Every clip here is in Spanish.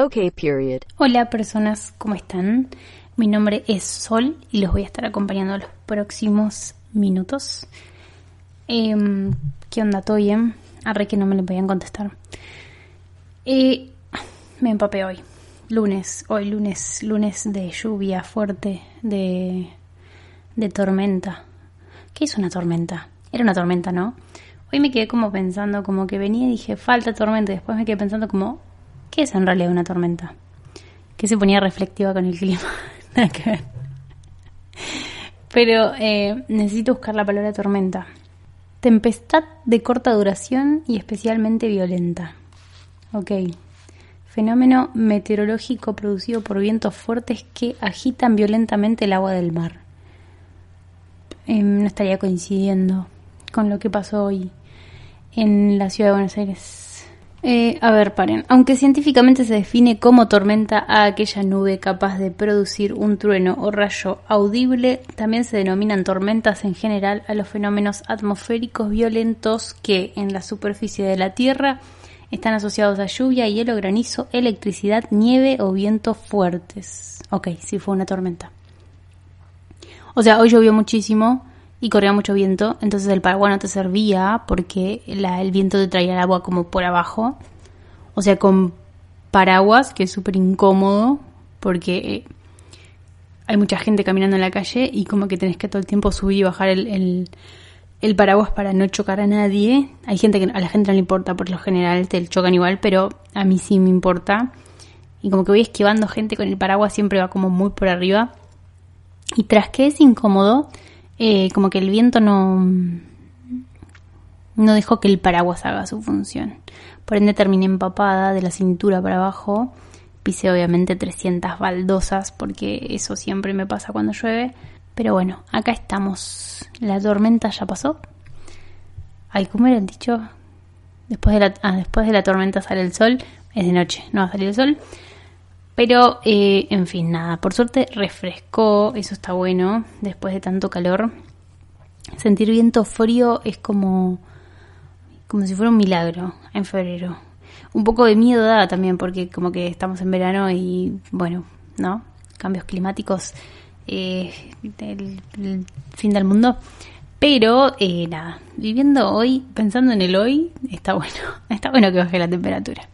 Ok, period. Hola personas, ¿cómo están? Mi nombre es Sol y los voy a estar acompañando los próximos minutos. Em, ¿Qué onda? ¿Todo bien? Arre que no me le podían contestar. Eh, me empapé hoy. Lunes, hoy lunes, lunes de lluvia fuerte, de, de tormenta. ¿Qué es una tormenta? Era una tormenta, ¿no? Hoy me quedé como pensando, como que venía y dije, falta tormenta. Después me quedé pensando como, ¿qué es en realidad una tormenta? Que se ponía reflectiva con el clima. Nada que ver. Pero eh, necesito buscar la palabra tormenta. Tempestad de corta duración y especialmente violenta. Ok. Fenómeno meteorológico producido por vientos fuertes que agitan violentamente el agua del mar. Eh, no estaría coincidiendo con lo que pasó hoy en la ciudad de Buenos Aires. Eh, a ver, paren. Aunque científicamente se define como tormenta a aquella nube capaz de producir un trueno o rayo audible, también se denominan tormentas en general a los fenómenos atmosféricos violentos que en la superficie de la Tierra están asociados a lluvia, hielo, granizo, electricidad, nieve o vientos fuertes. Ok, sí fue una tormenta. O sea, hoy llovió muchísimo y corría mucho viento, entonces el paraguas no te servía porque el viento te traía el agua como por abajo. O sea, con paraguas, que es súper incómodo porque eh, hay mucha gente caminando en la calle y como que tenés que todo el tiempo subir y bajar el, el, paraguas para no chocar a nadie. Hay gente que a la gente no le importa, por lo general te chocan igual, pero a mí sí me importa. Y como que voy esquivando gente con el paraguas, siempre va como muy por arriba. Y tras que es incómodo, eh, como que el viento no, no dejó que el paraguas haga su función. Por ende terminé empapada de la cintura para abajo. Pisé obviamente 300 baldosas porque eso siempre me pasa cuando llueve. Pero bueno, acá estamos. La tormenta ya pasó. Ay, ¿cómo era el dicho? Después de la, ah, después de la tormenta sale el sol. Es de noche, no va a salir el sol. Pero, eh, en fin, nada, por suerte refrescó, eso está bueno, después de tanto calor. Sentir viento frío es como, como si fuera un milagro en febrero. Un poco de miedo da también porque como que estamos en verano y, bueno, ¿no? Cambios climáticos, eh, el, fin del mundo. Pero, eh, nada, viviendo hoy, pensando en el hoy, está bueno, está bueno que baje la temperatura.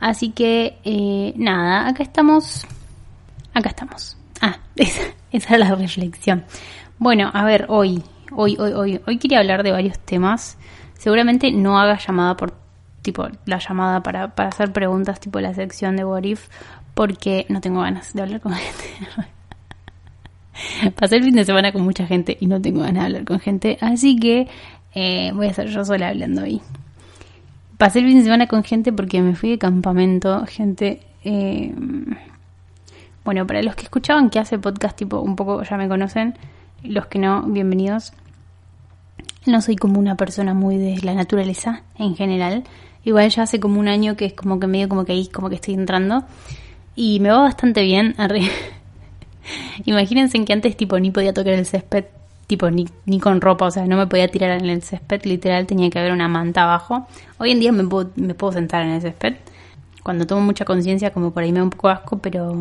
Así que, eh, nada, acá estamos. Acá estamos. Ah, esa, esa era la reflexión. Bueno, a ver, hoy, hoy, hoy, hoy, hoy quería hablar de varios temas. Seguramente no haga llamada por, tipo, la llamada para, para hacer preguntas, tipo la sección de What If, porque no tengo ganas de hablar con gente. Pasé el fin de semana con mucha gente y no tengo ganas de hablar con gente, así que eh, voy a ser yo sola hablando hoy pasé el fin de semana con gente porque me fui de campamento, gente... Eh, bueno, para los que escuchaban que hace podcast tipo un poco ya me conocen, los que no, bienvenidos. No soy como una persona muy de la naturaleza en general. Igual ya hace como un año que es como que medio como que ahí como que estoy entrando. Y me va bastante bien. Imagínense que antes tipo ni podía tocar el césped tipo ni, ni con ropa, o sea, no me podía tirar en el césped, literal tenía que haber una manta abajo. Hoy en día me puedo, me puedo sentar en el césped. Cuando tomo mucha conciencia, como por ahí me da un poco asco, pero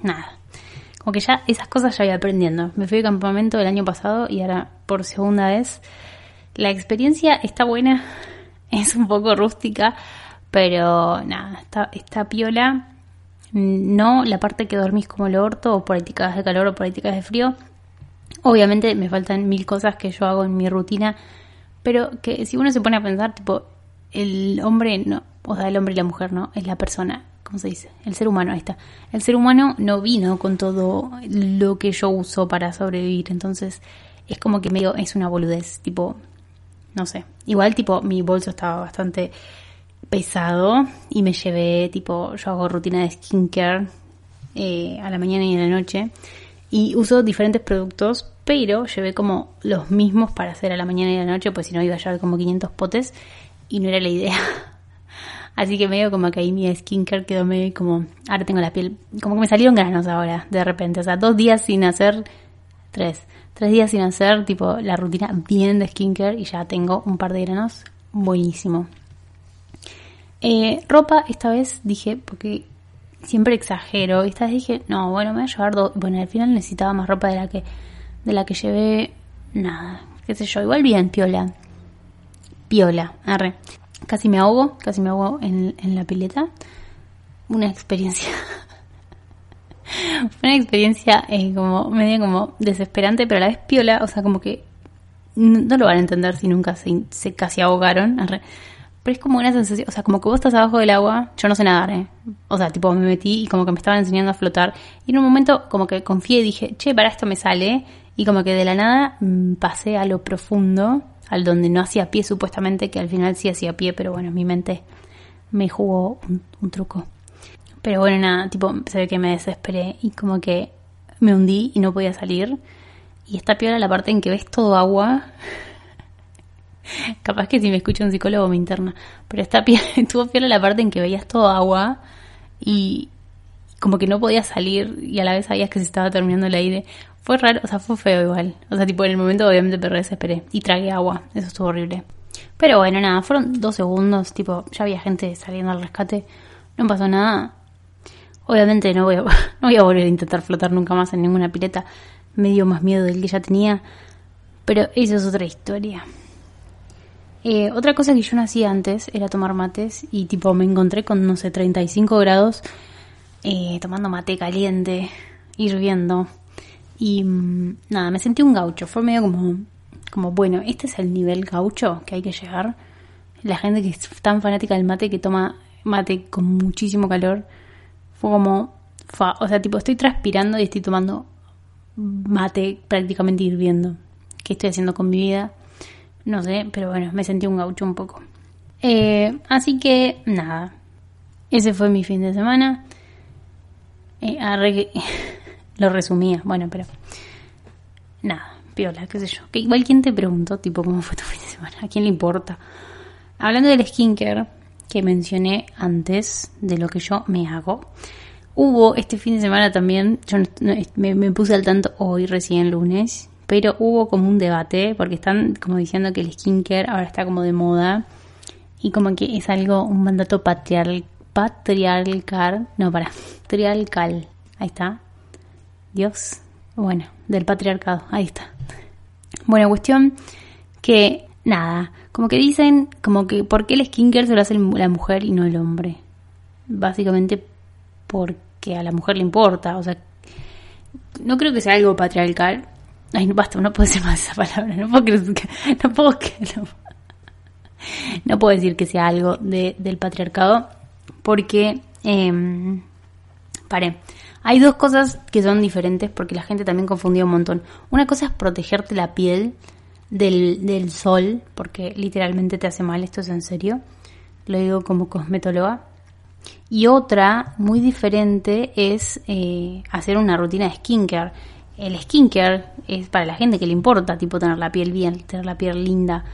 nada. Como que ya esas cosas ya voy aprendiendo. Me fui de campamento el año pasado y ahora por segunda vez. La experiencia está buena, es un poco rústica, pero nada, está, está piola. No la parte que dormís como el orto, o por ahí de calor o por ahí de frío, Obviamente me faltan mil cosas que yo hago en mi rutina, pero que si uno se pone a pensar, tipo, el hombre no, o sea, el hombre y la mujer no, es la persona, ¿cómo se dice? El ser humano, ahí está. El ser humano no vino con todo lo que yo uso para sobrevivir, entonces es como que medio es una boludez, tipo, no sé. Igual, tipo, mi bolso estaba bastante pesado y me llevé, tipo, yo hago rutina de skincare eh, a la mañana y a la noche y uso diferentes productos, pero llevé como los mismos para hacer a la mañana y a la noche, pues si no iba a llevar como 500 potes y no era la idea. Así que medio como que ahí mi skincare quedó medio como, ahora tengo la piel, como que me salieron granos ahora, de repente, o sea, dos días sin hacer, tres, tres días sin hacer tipo la rutina bien de skincare y ya tengo un par de granos, buenísimo. Eh, ropa, esta vez dije, porque siempre exagero, esta vez dije, no, bueno, me voy a llevar dos. Bueno, al final necesitaba más ropa de la que, de la que llevé, nada, qué sé yo, igual bien, piola. Piola, arre. Casi me ahogo, casi me ahogo en, en la pileta. Una experiencia. una experiencia eh, como medio como desesperante, pero a la vez piola, o sea, como que no, lo van a entender si nunca se, se casi ahogaron. Arre. Pero es como una sensación, o sea, como que vos estás abajo del agua, yo no sé nadar, ¿eh? O sea, tipo, me metí y como que me estaban enseñando a flotar. Y en un momento como que confié y dije, che, para esto me sale. Y como que de la nada mm, pasé a lo profundo, al donde no hacía pie supuestamente, que al final sí hacía pie, pero bueno, mi mente me jugó un, truco. Pero bueno, nada, tipo, se ve que me desesperé y como que me hundí y no podía salir. Y está peor la parte en que ves todo agua. Capaz que si me escucha un psicólogo me interna. Pero está estuvo peor la parte en que veías todo agua y como que no podías salir y a la vez sabías que se estaba terminando el aire. Fue raro, o sea, fue feo igual. O sea, tipo, en el momento obviamente me desesperé y tragué agua. Eso estuvo horrible. Pero bueno, nada, fueron dos segundos. Tipo, ya había gente saliendo al rescate. No pasó nada. Obviamente no voy a, no voy a volver a intentar flotar nunca más en ninguna pileta. Me dio más miedo del que ya tenía. Pero eso es otra historia. Eh, otra cosa que yo no hacía antes era tomar mates y tipo me encontré con, no sé, 35 grados eh, tomando mate caliente, hirviendo. Y mm, nada, me sentí un gaucho. Fue medio como, como, bueno, este es el nivel gaucho que hay que llegar. La gente que es tan fanática del mate que toma mate con muchísimo calor. Fue como, o sea, tipo, estoy transpirando y estoy tomando mate prácticamente hirviendo. ¿Qué estoy haciendo con mi vida? No sé, pero bueno, me sentí un gaucho un poco. Eh, así que nada, ese fue mi fin de semana. Eh, lo resumía, bueno, pero nada, piola, qué sé yo. Que igual quien te preguntó, tipo, cómo fue tu fin de semana, ¿a quién le importa? Hablando del skincare que mencioné antes de lo que yo me hago, hubo este fin de semana también, yo me, me puse al tanto hoy, recién lunes, pero hubo como un debate porque están como diciendo que el skincare ahora está como de moda y como que es algo, un mandato patriarcal, patriarcal, no, para, patriarcal, ahí está, Dios, bueno, del patriarcado, ahí está. Bueno, cuestión que, nada, como que dicen, como que, ¿por qué el skincare se lo hace la mujer y no el hombre? Básicamente porque a la mujer le importa, o sea, no creo que sea algo patriarcal, Ay, no basta, no puedo decir más esa palabra. No puedo, que, no puedo, no, puedo decir que sea algo de, del patriarcado porque, eh, hay dos cosas que son diferentes porque la gente también confundió un montón. Una cosa es protegerte la piel del, del sol, porque literalmente te hace mal, esto es en serio. Lo digo como cosmetóloga. Y otra, muy diferente, es eh, hacer una rutina de skincare el skincare es para la gente que le importa, tipo tener la piel bien, tener la piel linda,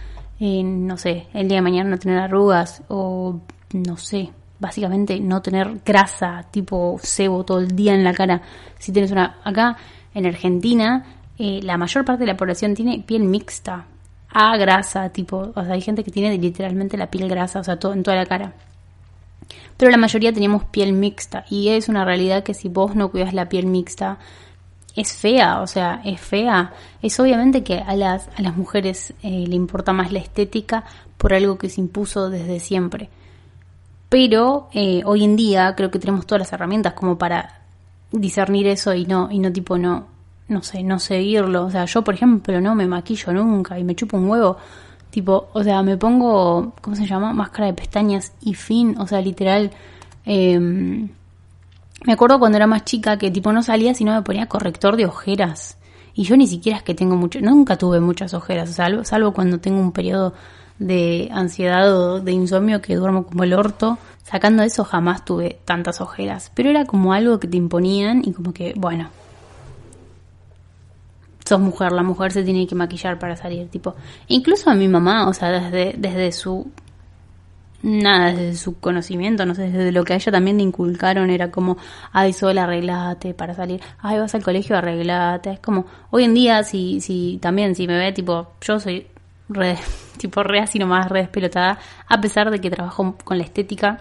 eh, no sé, el día de mañana no tener arrugas o no sé, básicamente no tener grasa, tipo sebo todo el día en la cara. Si tienes una, acá en Argentina, eh, la mayor parte de la población tiene piel mixta, a grasa, tipo, o sea, hay gente que tiene literalmente la piel grasa, o sea, todo, en toda la cara. Pero la mayoría tenemos piel mixta y es una realidad que si vos no cuidas la piel mixta, es fea, o sea, es fea. Es obviamente que a las, a las mujeres eh, le importa más la estética por algo que se impuso desde siempre. Pero eh, hoy en día creo que tenemos todas las herramientas como para discernir eso y no, y no tipo no, no sé, no seguirlo. O sea, yo por ejemplo no me maquillo nunca y me chupo un huevo. Tipo, o sea, me pongo, ¿cómo se llama? Máscara de pestañas y fin. O sea, literal. Eh, me acuerdo cuando era más chica que tipo no salía si no me ponía corrector de ojeras. Y yo ni siquiera es que tengo mucho, nunca tuve muchas ojeras, salvo, salvo cuando tengo un periodo de ansiedad o de insomnio que duermo como el orto. Sacando eso jamás tuve tantas ojeras. Pero era como algo que te imponían y como que, bueno, sos mujer, la mujer se tiene que maquillar para salir, tipo. Incluso a mi mamá, o sea, desde, desde su nada, desde su conocimiento, no sé, desde lo que a ella también le inculcaron era como, ay, sola, arreglate para salir, ay, vas al colegio, arreglate. Es como, hoy en día, si, si también, si me ve, tipo, yo soy re, tipo re así nomás, re despelotada, a pesar de que trabajo con la estética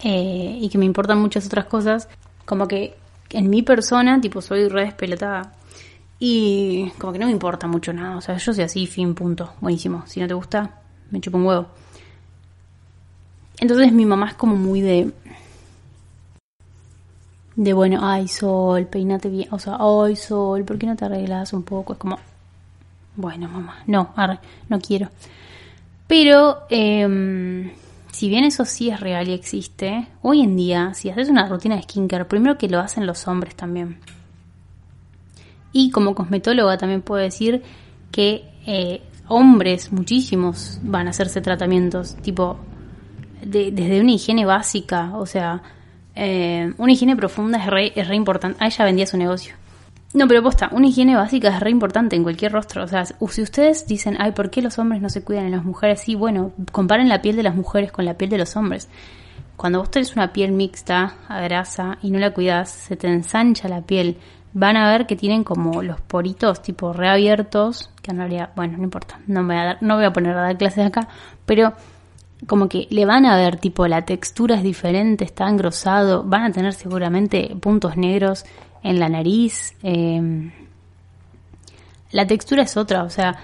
eh, y que me importan muchas otras cosas, como que en mi persona, tipo, soy re despelotada. Y como que no me importa mucho nada, o sea, yo soy así, fin, punto, buenísimo. Si no te gusta, me chupo un huevo. Entonces mi mamá es como muy de... De bueno, ay sol, peinate bien, o sea, ay sol, ¿por qué no te arreglas un poco? Es como, bueno mamá, no, no quiero. Pero, eh, si bien eso sí es real y existe, hoy en día, si haces una rutina de skincare, primero que lo hacen los hombres también. Y como cosmetóloga también puedo decir que eh, hombres, muchísimos, van a hacerse tratamientos, tipo, desde una higiene básica, o sea, eh, una higiene profunda es re, es re importante. A ella vendía su negocio. No, pero posta, una higiene básica es re importante en cualquier rostro. O sea, si ustedes dicen, ay, ¿por qué los hombres no se cuidan en las mujeres? Sí, bueno, comparen la piel de las mujeres con la piel de los hombres. Cuando vos tenés una piel mixta, a grasa, y no la cuidas, se te ensancha la piel. Van a ver que tienen como los poritos tipo reabiertos, que en realidad, bueno, no importa, no me voy a, dar, no voy a poner a dar clases acá, pero como que le van a ver tipo la textura es diferente, está engrosado, van a tener seguramente puntos negros en la nariz. Em, la textura es otra, o sea,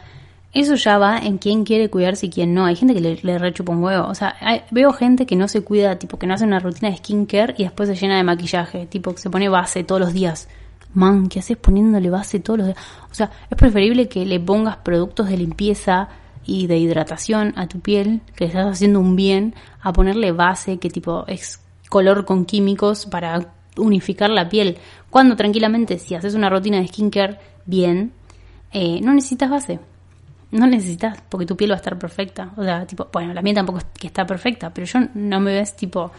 eso ya va en quién quiere cuidarse y quién no. Hay gente que le, rechupa un huevo. O sea, veo gente que no se cuida, tipo que no hace una rutina de skincare y después se llena de maquillaje, tipo que se pone base todos los días. Man, ¿qué haces poniéndole base todos los días? O sea, es preferible que le pongas productos de limpieza y de hidratación a tu piel, que le estás haciendo un bien, a ponerle base que tipo es color con químicos para unificar la piel. Cuando tranquilamente, si haces una rutina de skincare bien, eh, no necesitas base. No necesitas, porque tu piel va a estar perfecta. O sea, tipo, bueno, la mía tampoco es que está perfecta, pero yo no me ves tipo.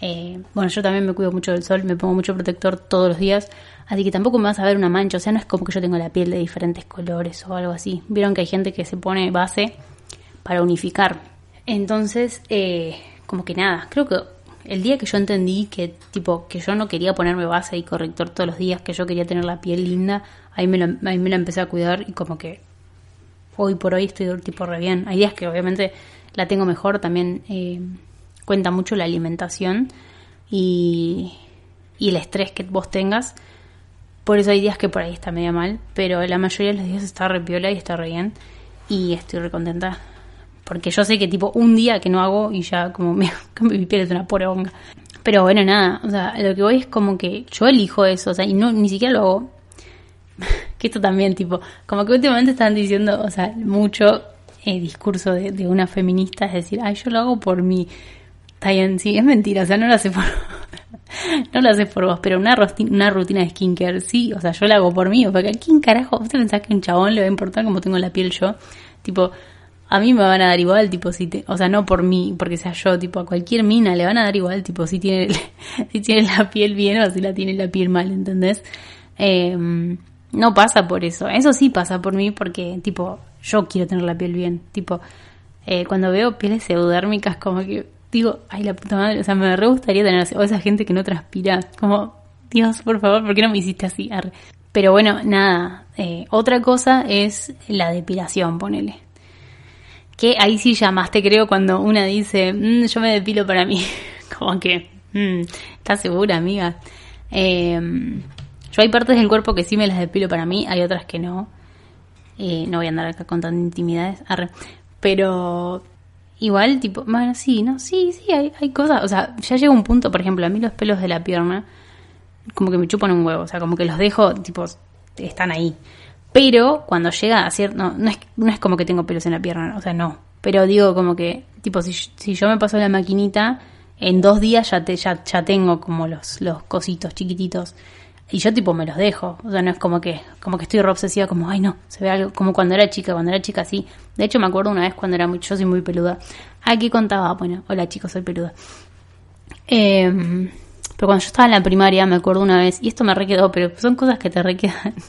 Eh, bueno, yo también me cuido mucho del sol, me pongo mucho protector todos los días, así que tampoco me vas a ver una mancha. O sea, no es como que yo tengo la piel de diferentes colores o algo así. Vieron que hay gente que se pone base para unificar. Entonces, eh, como que nada, creo que el día que yo entendí que tipo que yo no quería ponerme base y corrector todos los días, que yo quería tener la piel linda, ahí me, ahí me la empecé a cuidar y como que hoy por hoy estoy tipo re bien. Hay días que obviamente la tengo mejor, también eh, cuenta mucho la alimentación y, y el estrés que vos tengas. Por eso hay días que por ahí está media mal, pero la mayoría de los días está re piola y está re bien. Y estoy re contenta porque yo sé que tipo un día que no hago y ya como me, mi piel es una poronga. Pero bueno, nada, o sea, lo que voy es como que yo elijo eso, o sea, y no, ni siquiera lo hago. que esto también, tipo, como que últimamente están diciendo, o sea, mucho eh, discurso de, una feminista, es decir, ay, yo lo hago por mí. Está bien, sí, es mentira, o sea, no lo hace por... no lo haces por vos, pero una, rutina de skincare, sí, o sea, yo la hago por mí, porque ¿a quién carajo? ¿Vos te pensás que un chabón le va a importar cómo tengo la piel yo? Tipo, a mí me van a dar igual, tipo, si te, o sea, no por mí, porque sea yo, tipo, a cualquier mina le van a dar igual, tipo, si tiene, si tiene la piel bien o si la tiene la piel mal, ¿entendés? Em, no pasa por eso, eso sí pasa por mí porque, tipo, yo quiero tener la piel bien, tipo, eh, cuando veo pieles pseudérmicas, como que digo, ay, la puta madre, o sea, me re gustaría tener, o esa gente que no transpira, como, Dios, por favor, ¿por qué no me hiciste así? Pero bueno, nada, eh, otra cosa es la depilación, ponele que ahí sí ya más te creo cuando una dice, mm, yo me depilo para mí. Como que, mm, ¿estás segura, amiga? Em, yo hay partes del cuerpo que sí me las depilo para mí, hay otras que no. Eh, no voy a andar acá contando intimidades. Pero igual, tipo, bueno, sí, ¿no? Sí, sí, hay, hay cosas. O sea, ya llega un punto, por ejemplo, a mí los pelos de la pierna, como que me chupan un huevo. O sea, como que los dejo, tipo, están ahí. Pero cuando llega a cierto. No, no, es, no es como que tengo pelos en la pierna, o sea, no. Pero digo como que, tipo, si, si yo me paso la maquinita, en dos días ya, te, ya, ya tengo como los, los cositos chiquititos. Y yo tipo me los dejo. O sea, no es como que, como que estoy re obsesiva, como, ay no, se ve algo, como cuando era chica, cuando era chica sí. De hecho me acuerdo una vez cuando era muy, yo soy muy peluda. Aquí contaba, bueno, hola chicos, soy peluda. Em, pero cuando yo estaba en la primaria, me acuerdo una vez, y esto me requedó, pero son cosas que te requedan.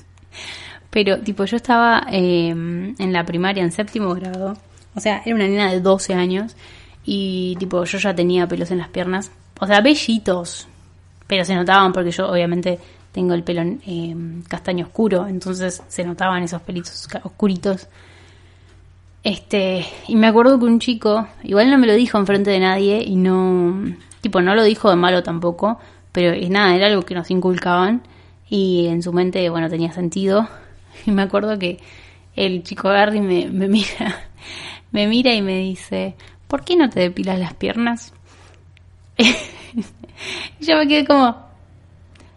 Pero, tipo, yo estaba em, en la primaria, en séptimo grado. O sea, era una niña de 12 años. Y, tipo, yo ya tenía pelos en las piernas. O sea, bellitos. Pero se notaban porque yo, obviamente, tengo el pelo em, castaño oscuro. Entonces se notaban esos pelitos oscuritos. Este, y me acuerdo que un chico, igual no me lo dijo enfrente de nadie y no, tipo, no lo dijo de malo tampoco, pero es nada, era algo que nos inculcaban y en su mente, bueno, tenía sentido. Y me acuerdo que el chico Gary me, me mira, me mira y me dice, ¿por qué no te depilas las piernas? y yo me quedé como,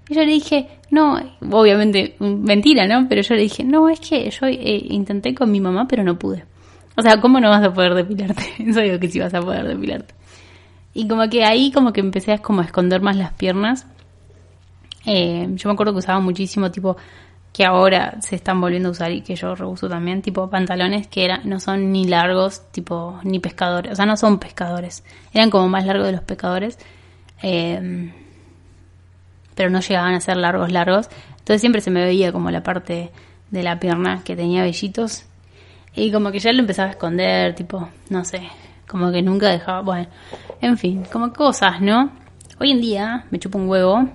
y yo le dije, no, obviamente mentira, ¿no? Pero yo le dije, no, es que yo eh, intenté con mi mamá, pero no pude. O sea, ¿cómo no vas a poder depilarte? Eso digo que sí vas a poder depilarte. Y como que ahí como que empecé a, como a esconder más las piernas. Eh, yo me acuerdo que usaba muchísimo tipo que ahora se están volviendo a usar y que yo reuso también, tipo pantalones que era, no son ni largos, tipo ni pescadores, o sea, no son pescadores, eran como más largos de los pescadores. Eh, pero no llegaban a ser largos, largos. Entonces siempre se me veía como la parte de la pierna que tenía vellitos. Y como que ya lo empezaba a esconder, tipo, no sé, como que nunca dejaba, bueno, en fin, como cosas, ¿no? Hoy en día me chupo un huevo,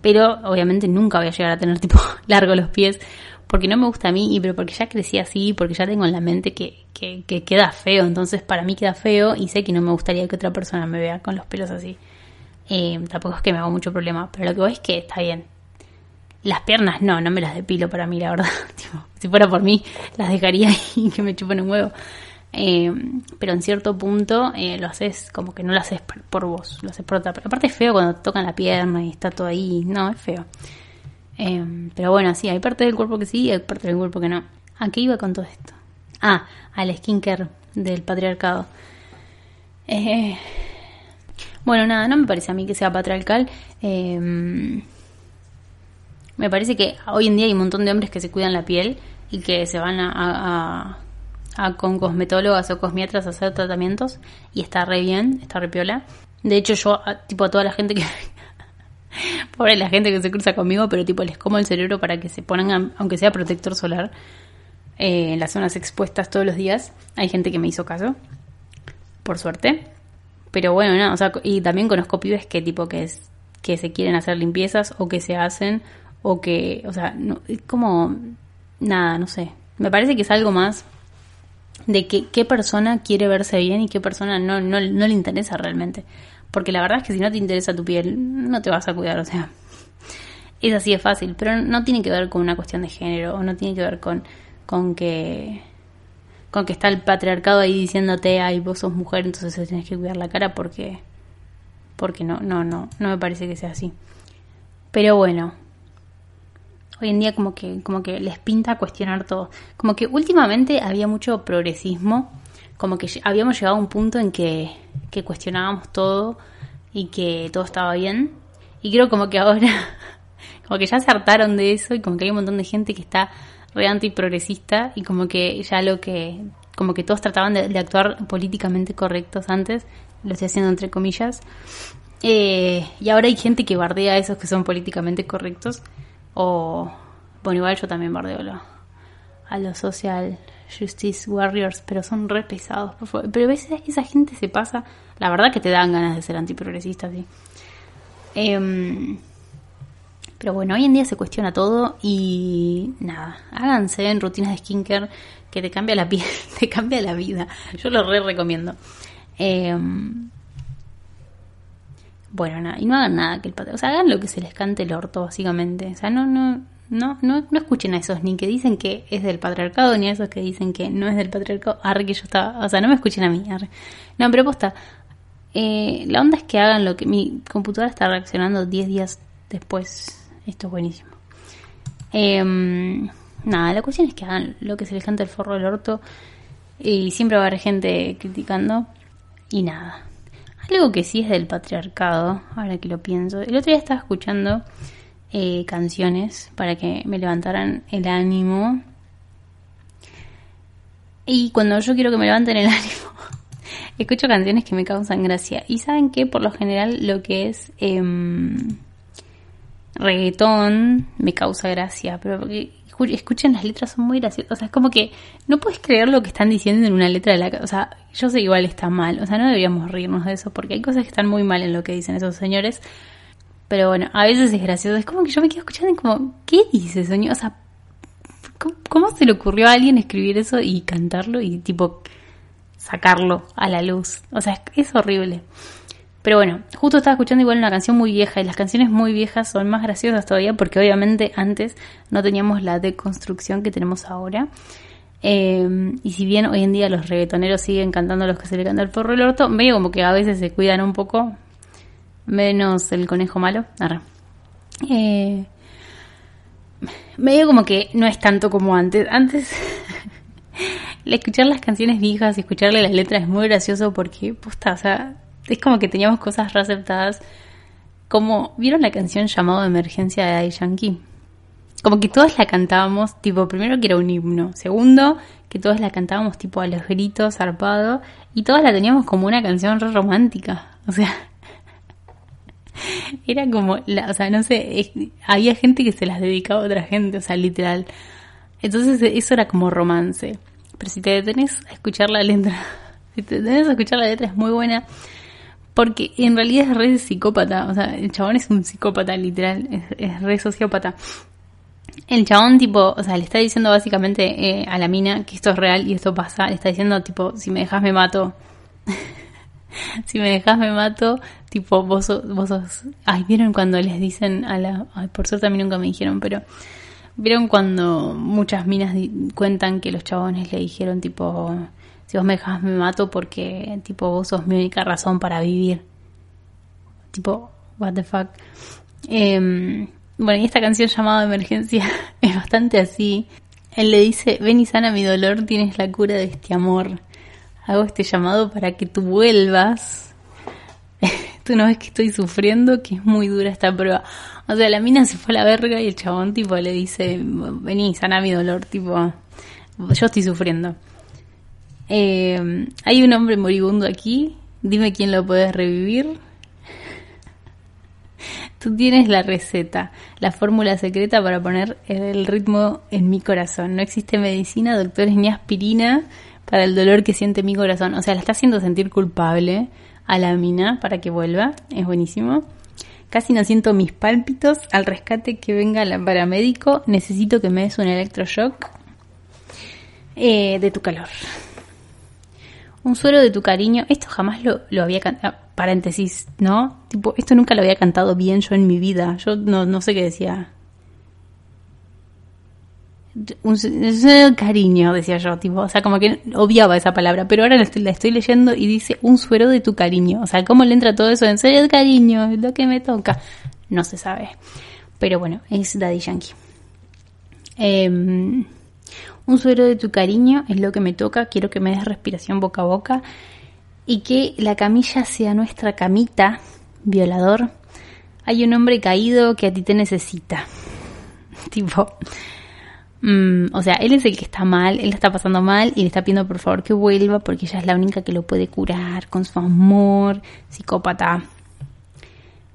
pero obviamente nunca voy a llegar a tener tipo largo los pies, porque no me gusta a mí, pero porque ya crecí así, porque ya tengo en la mente que, que, que queda feo, entonces para mí queda feo y sé que no me gustaría que otra persona me vea con los pelos así. Eh, tampoco es que me hago mucho problema, pero lo que voy es que está bien. Las piernas no, no me las depilo para mí, la verdad. si fuera por mí, las dejaría y que me chupen un huevo. Eh, pero en cierto punto eh, lo haces como que no lo haces por, vos, lo haces por otra. Aparte es feo cuando tocan la pierna y está todo ahí. No, es feo. pero bueno, sí, hay parte del cuerpo que sí y hay parte del cuerpo que no. ¿A qué iba con todo esto? Ah, al skincare del patriarcado. Eh, bueno, nada, no me parece a mí que sea patriarcal. Em, me parece que hoy en día hay un montón de hombres que se cuidan la piel y que se van a, con cosmetólogas o cosmiatras a hacer tratamientos y está re bien, está re piola. De hecho, yo, tipo, a toda la gente que. Pobre la gente que se cruza conmigo, pero tipo, les como el cerebro para que se pongan, aunque sea protector solar, eh, en las zonas expuestas todos los días. Hay gente que me hizo caso, por suerte. Pero bueno, no, o sea, y también conozco pibes que tipo que es que se quieren hacer limpiezas o que se hacen o que, o sea, no, es como nada, no sé. Me parece que es algo más de que, qué persona quiere verse bien y qué persona no, no, no le interesa realmente. Porque la verdad es que si no te interesa tu piel, no te vas a cuidar, o sea, es así de fácil, pero no tiene que ver con una cuestión de género o no tiene que ver con, con que con que está el patriarcado ahí diciéndote, ay, vos sos mujer, entonces te tienes que cuidar la cara porque porque no, no, no, no me parece que sea así. Pero bueno, hoy en día como que como que les pinta cuestionar todo. Como que últimamente había mucho progresismo, como que habíamos llegado a un punto en que, que cuestionábamos todo y que todo estaba bien. Y creo como que ahora como que ya se hartaron de eso y como que hay un montón de gente que está re antiprogresista y como que ya lo que, como que todos trataban de, actuar políticamente correctos antes, lo estoy haciendo entre comillas, eh, y ahora hay gente que bardea a esos que son políticamente correctos, o, bueno, igual yo también bardeo a los social justice warriors, pero son re pesados, por favor. Pero a veces esa gente se pasa, la verdad que te dan ganas de ser antiprogresista, sí. Eh, pero bueno, hoy en día se cuestiona todo y nada, háganse en rutinas de skincare que te cambia la piel, te cambia la vida. Yo lo re recomiendo. Em, bueno, nada, y no hagan nada que el o sea, hagan lo que se les cante el orto, básicamente. O sea, no, no, no, no, no escuchen a esos ni que dicen que es del patriarcado, ni a esos que dicen que no es del patriarcado. Arre que yo estaba, o sea, no me escuchen a mí, No, pero posta, eh, la onda es que hagan lo que mi computadora está reaccionando 10 días después esto es buenísimo. Em, nada, la cuestión es que hagan lo que se les canta el forro del orto y siempre va a haber gente criticando y nada. Algo que sí es del patriarcado, ahora que lo pienso. El otro día estaba escuchando eh, canciones para que me levantaran el ánimo. Y cuando yo quiero que me levanten el ánimo, escucho canciones que me causan gracia. Y saben que por lo general lo que es... Em, reggaetón me causa gracia, pero porque escuchen las letras son muy graciosas, o sea, es como que no puedes creer lo que están diciendo en una letra de la, o sea, yo sé igual está mal, o sea, no deberíamos reírnos de eso porque hay cosas que están muy mal en lo que dicen esos señores, pero bueno, a veces es gracioso, es como que yo me quedo escuchando y como, ¿qué dice señor? O sea, ¿cómo, se le ocurrió a alguien escribir eso y cantarlo y tipo sacarlo a la luz? O sea, es horrible. Pero bueno, justo estaba escuchando igual una canción muy vieja y las canciones muy viejas son más graciosas todavía porque obviamente antes no teníamos la deconstrucción que tenemos ahora. Eh, y si bien hoy en día los reggaetoneros siguen cantando los que se le canta el forro el orto, medio como que a veces se cuidan un poco, menos el conejo malo. Eh, medio como que no es tanto como antes. Antes, escuchar las canciones viejas y escucharle las letras es muy gracioso porque, puta, o sea, es como que teníamos cosas reaceptadas. Como, ¿vieron la canción llamado emergencia de Daddy Yankee? como que todas la cantábamos, tipo, primero que era un himno, segundo, que todas la cantábamos tipo a los gritos, zarpado, y todas la teníamos como una canción re romántica, o sea, era como, la, o sea, no sé, había gente que se las dedicaba a otra gente, o sea, literal. Entonces eso era como romance. Pero si te detenés a escuchar la letra, si te detenés a escuchar la letra es muy buena. Porque en realidad es re psicópata, o sea, el chabón es un psicópata literal, es, es re sociópata. El chabón, tipo, o sea, le está diciendo básicamente eh, a la mina que esto es real y esto pasa. Le está diciendo, tipo, si me dejas me mato. si me dejas me mato. Tipo, vos, vos sos... Ay, ¿vieron cuando les dicen a la... Ay, por suerte a mí nunca me dijeron, pero... ¿Vieron cuando muchas minas cuentan que los chabones le dijeron, tipo, si vos me dejas me mato porque, tipo, vos sos mi única razón para vivir? Tipo, what the fuck. Eh, bueno, y esta canción llamada Emergencia es bastante así. Él le dice, ven y sana mi dolor, tienes la cura de este amor. Hago este llamado para que tú vuelvas. tú no ves que estoy sufriendo, que es muy dura esta prueba. O sea, la mina se fue a la verga y el chabón tipo le dice, vení, sana mi dolor, tipo, yo estoy sufriendo. Eh, hay un hombre moribundo aquí, dime quién lo puedes revivir. Tú tienes la receta, la fórmula secreta para poner el ritmo en mi corazón. No existe medicina, doctores ni aspirina para el dolor que siente mi corazón. O sea, la está haciendo sentir culpable a la mina para que vuelva. Es buenísimo. Casi no siento mis pálpitos. Al rescate que venga el paramédico, necesito que me des un electroshock eh, de tu calor. Un suero de tu cariño. Esto jamás lo, lo había cantado paréntesis, ¿no? Tipo, esto nunca lo había cantado bien yo en mi vida. Yo no, no sé qué decía. Un, cariño, decía yo, tipo, o sea, como que obviaba esa palabra, pero ahora la estoy, leyendo y dice un suero de tu cariño. O sea, ¿cómo le entra todo eso en serio de cariño? lo que me toca. No se sabe. Pero bueno, es Daddy Yankee. Em, un suero de tu cariño es lo que me toca. Quiero que me des respiración boca a boca y que la camilla sea nuestra camita, violador, hay un hombre caído que a ti te necesita. tipo, mm, o sea, él es el que está mal, él está pasando mal y le está pidiendo por favor que vuelva porque ella es la única que lo puede curar con su amor, psicópata.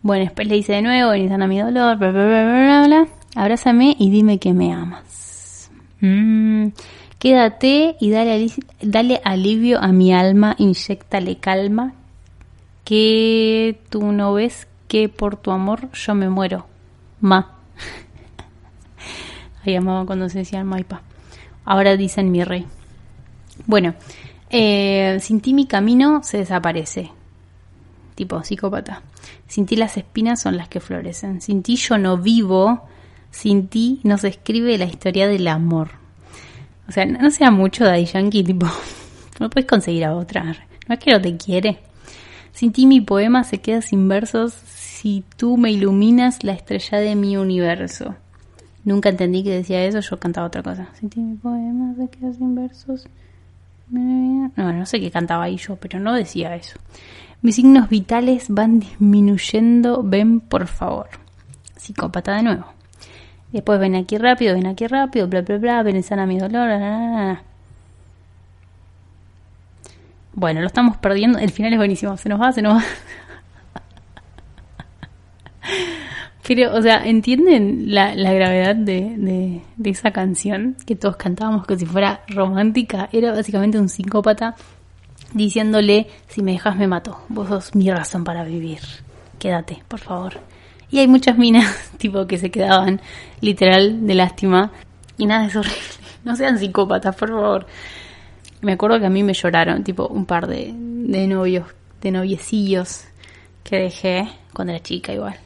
Bueno, después le dice de nuevo, ven a mi dolor, bla, bla, bla, bla, bla, abrázame y dime que me amas. Mm. Quédate y dale, alivio a mi alma, inyectale calma, que tú no ves que por tu amor yo me muero. Ma. Ahí amaba cuando se decía Maipa. Ahora dicen mi rey. Bueno, eh, sin ti mi camino se desaparece. Tipo psicópata. Sin ti las espinas son las que florecen. Sin ti yo no vivo. Sin ti no se escribe la historia del amor. O sea, no sea mucho Daddy Yankee, tipo, no puedes conseguir a otra. No es que no te quiere. Sin ti mi poema se queda sin versos si tú me iluminas la estrella de mi universo. Nunca entendí que decía eso, yo cantaba otra cosa. Sin ti mi poema se queda sin versos. No, no sé qué cantaba ahí yo, pero no decía eso. Mis signos vitales van disminuyendo, ven por favor. Psicópata de nuevo. Después ven aquí rápido, ven aquí rápido, bla, bla, bla, ven sana mi dolor. Bueno, lo estamos perdiendo. El final es buenísimo. Se nos va, se nos va. Pero, o sea, ¿entienden la, gravedad de, de, esa canción? Que todos cantábamos que si fuera romántica. Era básicamente un psicópata diciéndole, si me dejas me mato. Vos sos mi razón para vivir. Quédate, por favor. Y hay muchas minas, tipo, que se quedaban literal de lástima. Y nada, es horrible. no sean psicópatas, por favor. Me acuerdo que a mí me lloraron, tipo, un par de, de novios, de noviecillos que dejé cuando era chica igual.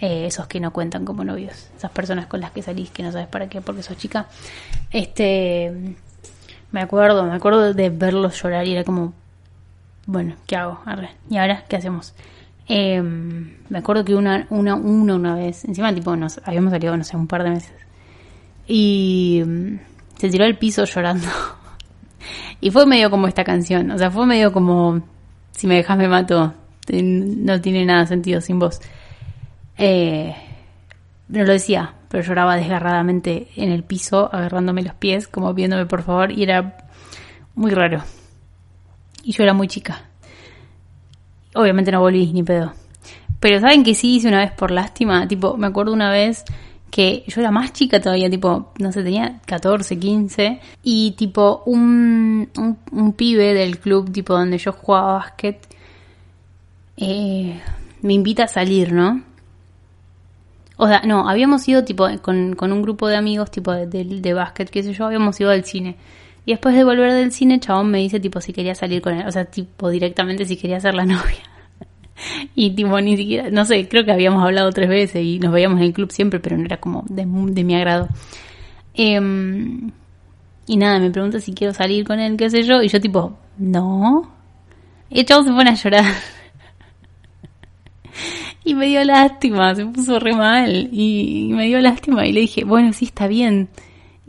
Eh, esos que no cuentan como novios, esas personas con las que salís que no sabes para qué porque sos chica. Este, me acuerdo, me acuerdo de verlos llorar y era como, bueno, ¿qué hago? ¿Y ahora qué hacemos? Em, me acuerdo que una, una, una, una vez, encima tipo nos habíamos salido, no sé, un par de meses. Y mm, se tiró al piso llorando. y fue medio como esta canción, o sea, fue medio como, si me dejas me mato, no tiene nada sentido sin vos. Eh, no lo decía, pero lloraba desgarradamente en el piso, agarrándome los pies, como viéndome por favor, y era muy raro. Y yo era muy chica. Obviamente no volví ni pedo. Pero saben que sí hice una vez por lástima, tipo, me acuerdo una vez que yo era más chica todavía, tipo, no sé, tenía 14, 15, y tipo, un, un, pibe del club, tipo, donde yo jugaba básquet, eh, me invita a salir, ¿no? O sea, no, habíamos ido tipo con, con un grupo de amigos tipo de, de, de básquet, qué sé yo, habíamos ido al cine. Y después de volver del cine, chabón me dice tipo si quería salir con él, o sea, tipo directamente si quería ser la novia. y tipo ni siquiera, no sé, creo que habíamos hablado tres veces y nos veíamos en el club siempre, pero no era como de, de mi agrado. Em, y nada, me pregunta si quiero salir con él, qué sé yo, y yo tipo, no. Y el chabón se pone a llorar. y me dio lástima, se puso re mal y me dio lástima y le dije, bueno, sí, está bien.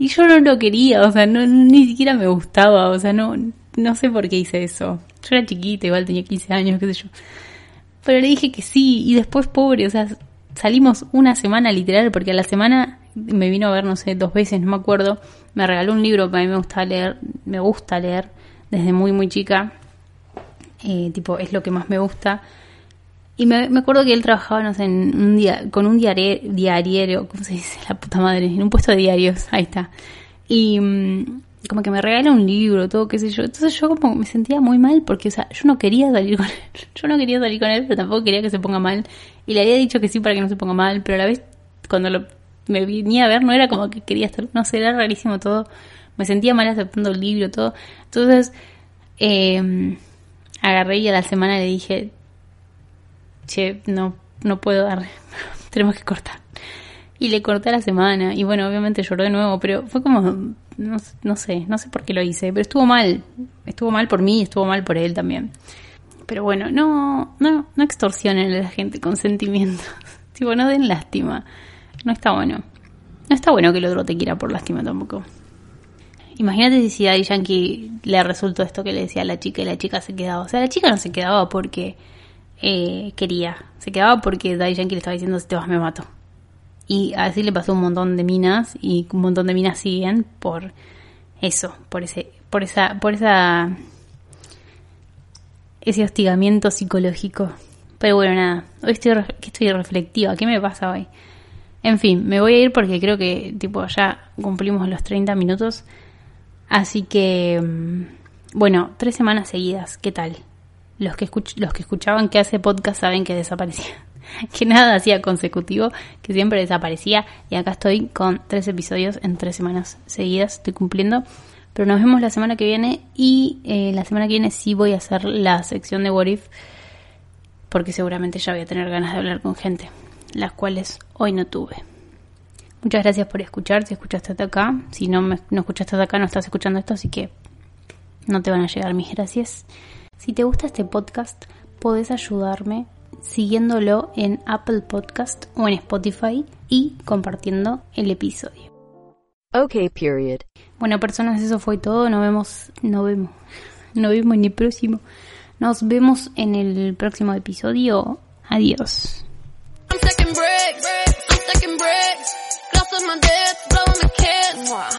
Y yo no lo quería, o sea, no, ni siquiera me gustaba, o sea, no, no sé por qué hice eso. Yo era chiquita, igual tenía 15 años, qué sé yo. Pero le dije que sí, y después, pobre, o sea, salimos una semana literal, porque a la semana me vino a ver, no sé, dos veces, no me acuerdo. Me regaló un libro que a mí me gusta leer, me gusta leer desde muy, muy chica. Eh, tipo, es lo que más me gusta. Y me, acuerdo que él trabajaba, no sé, en un día, con un diario, diario, ¿cómo se dice? La puta madre, en un puesto de diarios, ahí está. Y mm, como que me regala un libro, todo, qué sé yo. Entonces yo como me sentía muy mal porque, o sea, yo no quería salir con él. Yo no quería salir con él, pero tampoco quería que se ponga mal. Y le había dicho que sí para que no se ponga mal, pero a la vez, cuando lo, me venía a ver, no era como que quería estar, no sé, era rarísimo todo. Me sentía mal aceptando el libro, todo. Entonces, eh, agarré y a la semana le dije, che, no, no puedo dar, tenemos que cortar. Y le corté a la semana, y bueno, obviamente lloró de nuevo, pero fue como, no, no sé, no sé por qué lo hice, pero estuvo mal, estuvo mal por mí, estuvo mal por él también. Pero bueno, no, no, no extorsionen a la gente con sentimientos. tipo, no den lástima. No está bueno. No está bueno que el otro te quiera por lástima tampoco. Imagínate si a Yankee le resultó esto que le decía a la chica y la chica se quedaba. O sea, la chica no se quedaba porque eh, quería. Se quedaba porque Daddy Yankee le estaba diciendo si te vas me mato. Y así le pasó un montón de minas y un montón de minas siguen por eso, por ese, por esa, por esa, ese hostigamiento psicológico. Pero bueno, nada, hoy estoy, estoy reflectiva, ¿qué me pasa hoy? En fin, me voy a ir porque creo que tipo ya cumplimos los 30 minutos. Así que, mm, bueno, tres semanas seguidas, ¿qué tal? Los que, los que escuchaban que hace podcast saben que desaparecía. que nada hacía consecutivo, que siempre desaparecía. Y acá estoy con tres episodios en tres semanas seguidas, estoy cumpliendo. Pero nos vemos la semana que viene y eh, la semana que viene sí voy a hacer la sección de What If, porque seguramente ya voy a tener ganas de hablar con gente, las cuales hoy no tuve. Muchas gracias por escuchar, si escuchaste hasta acá. Si no, me, no escuchaste hasta acá, no estás escuchando esto, así que no te van a llegar mis gracias. Si te gusta este podcast, podés ayudarme siguiéndolo en Apple Podcast o en Spotify y compartiendo el episodio. Ok, period. Bueno, personas, eso fue todo. Nos vemos, nos vemos, nos vemos en el próximo. Nos vemos en el próximo episodio. Adiós.